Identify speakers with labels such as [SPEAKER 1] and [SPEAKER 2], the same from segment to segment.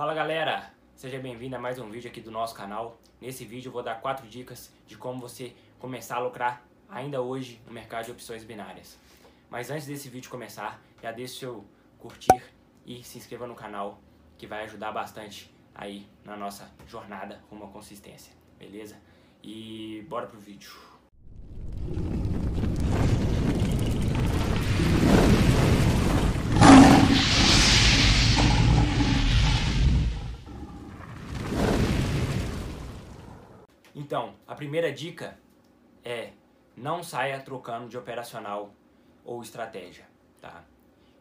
[SPEAKER 1] Fala galera, seja bem-vindo a mais um vídeo aqui do nosso canal. Nesse vídeo eu vou dar quatro dicas de como você começar a lucrar ainda hoje no mercado de opções binárias. Mas antes desse vídeo começar, já deixe seu curtir e se inscreva no canal que vai ajudar bastante aí na nossa jornada rumo à consistência, beleza? E bora pro vídeo. Então, a primeira dica é não saia trocando de operacional ou estratégia, tá?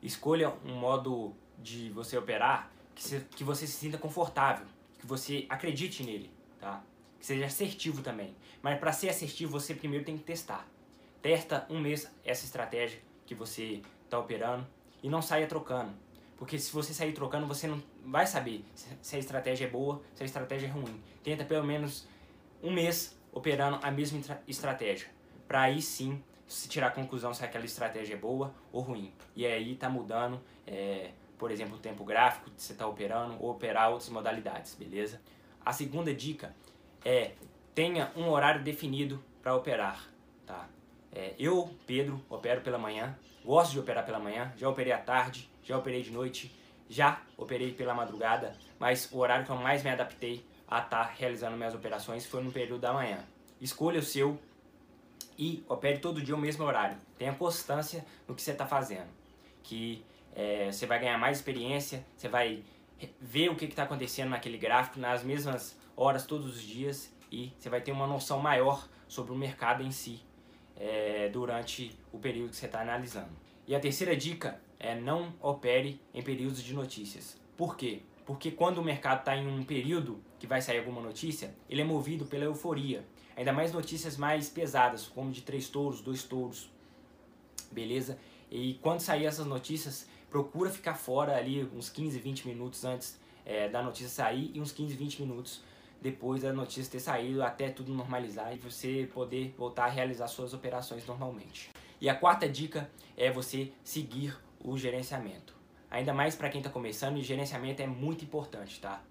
[SPEAKER 1] Escolha um modo de você operar que, se, que você se sinta confortável, que você acredite nele, tá? Que seja assertivo também. Mas para ser assertivo, você primeiro tem que testar. Testa um mês essa estratégia que você está operando e não saia trocando. Porque se você sair trocando, você não vai saber se a estratégia é boa, se a estratégia é ruim. Tenta pelo menos um mês operando a mesma estratégia. Para aí sim se tirar a conclusão se aquela estratégia é boa ou ruim. E aí tá mudando, é, por exemplo, o tempo gráfico que você está operando ou operar outras modalidades, beleza? A segunda dica é tenha um horário definido para operar, tá? É, eu, Pedro, opero pela manhã, gosto de operar pela manhã, já operei à tarde, já operei de noite, já operei pela madrugada, mas o horário que eu mais me adaptei a estar tá realizando minhas operações foi no período da manhã. Escolha o seu e opere todo dia o mesmo horário. Tenha constância no que você está fazendo, que é, você vai ganhar mais experiência, você vai ver o que está acontecendo naquele gráfico nas mesmas horas todos os dias e você vai ter uma noção maior sobre o mercado em si é, durante o período que você está analisando. E a terceira dica é não opere em períodos de notícias. Por quê? Porque quando o mercado está em um período que vai sair alguma notícia, ele é movido pela euforia. Ainda mais notícias mais pesadas, como de três touros, dois touros, beleza? E quando sair essas notícias, procura ficar fora ali uns 15, 20 minutos antes é, da notícia sair e uns 15, 20 minutos depois da notícia ter saído até tudo normalizar e você poder voltar a realizar suas operações normalmente. E a quarta dica é você seguir o gerenciamento. Ainda mais para quem está começando, e gerenciamento é muito importante, tá?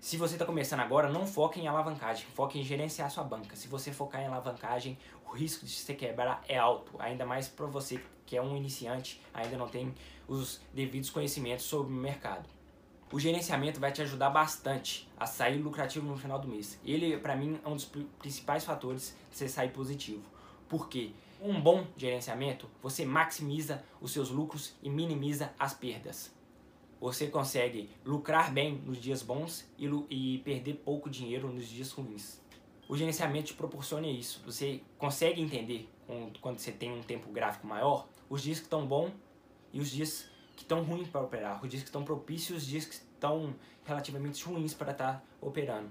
[SPEAKER 1] Se você está começando agora, não foque em alavancagem, foque em gerenciar sua banca. Se você focar em alavancagem, o risco de você quebrar é alto, ainda mais para você que é um iniciante, ainda não tem os devidos conhecimentos sobre o mercado. O gerenciamento vai te ajudar bastante a sair lucrativo no final do mês. Ele, para mim, é um dos principais fatores de você sair positivo. Por quê? Um bom gerenciamento, você maximiza os seus lucros e minimiza as perdas. Você consegue lucrar bem nos dias bons e, e perder pouco dinheiro nos dias ruins. O gerenciamento te proporciona isso. Você consegue entender, quando você tem um tempo gráfico maior, os dias que estão bons e os dias que estão ruins para operar, os dias que estão propícios os dias que estão relativamente ruins para estar tá operando.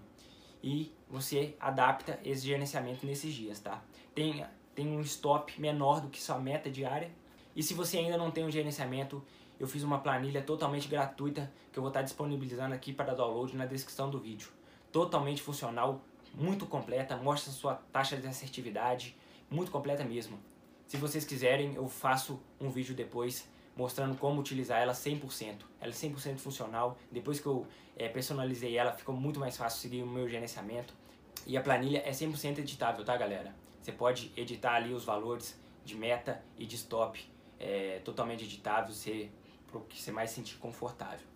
[SPEAKER 1] E você adapta esse gerenciamento nesses dias, tá? Tem tem um stop menor do que sua meta diária. E se você ainda não tem um gerenciamento, eu fiz uma planilha totalmente gratuita que eu vou estar disponibilizando aqui para download na descrição do vídeo. Totalmente funcional, muito completa, mostra sua taxa de assertividade, muito completa mesmo. Se vocês quiserem, eu faço um vídeo depois mostrando como utilizar ela 100%. Ela é 100% funcional. Depois que eu é, personalizei ela, ficou muito mais fácil seguir o meu gerenciamento. E a planilha é 100% editável, tá galera? Você pode editar ali os valores de meta e de stop é, totalmente editável, para o que você mais sentir confortável.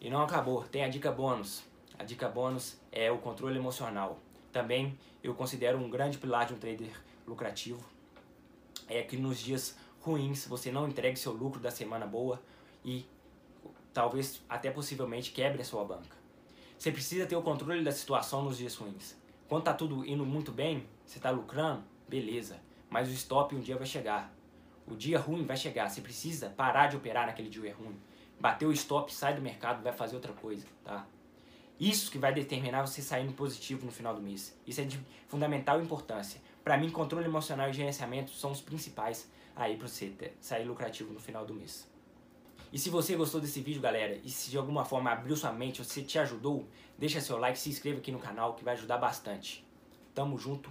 [SPEAKER 1] E não acabou, tem a dica bônus. A dica bônus é o controle emocional. Também eu considero um grande pilar de um trader lucrativo. É que nos dias ruins você não entregue seu lucro da semana boa e talvez até possivelmente quebre a sua banca. Você precisa ter o controle da situação nos dias ruins. Quando está tudo indo muito bem, você está lucrando, beleza. Mas o stop um dia vai chegar. O dia ruim vai chegar. Você precisa parar de operar naquele dia ruim. Bateu o stop, sai do mercado, vai fazer outra coisa, tá? Isso que vai determinar você sair no positivo no final do mês. Isso é de fundamental importância. Para mim, controle emocional e gerenciamento são os principais aí para você ter, sair lucrativo no final do mês. E se você gostou desse vídeo, galera, e se de alguma forma abriu sua mente ou se te ajudou, deixa seu like, se inscreva aqui no canal que vai ajudar bastante. Tamo junto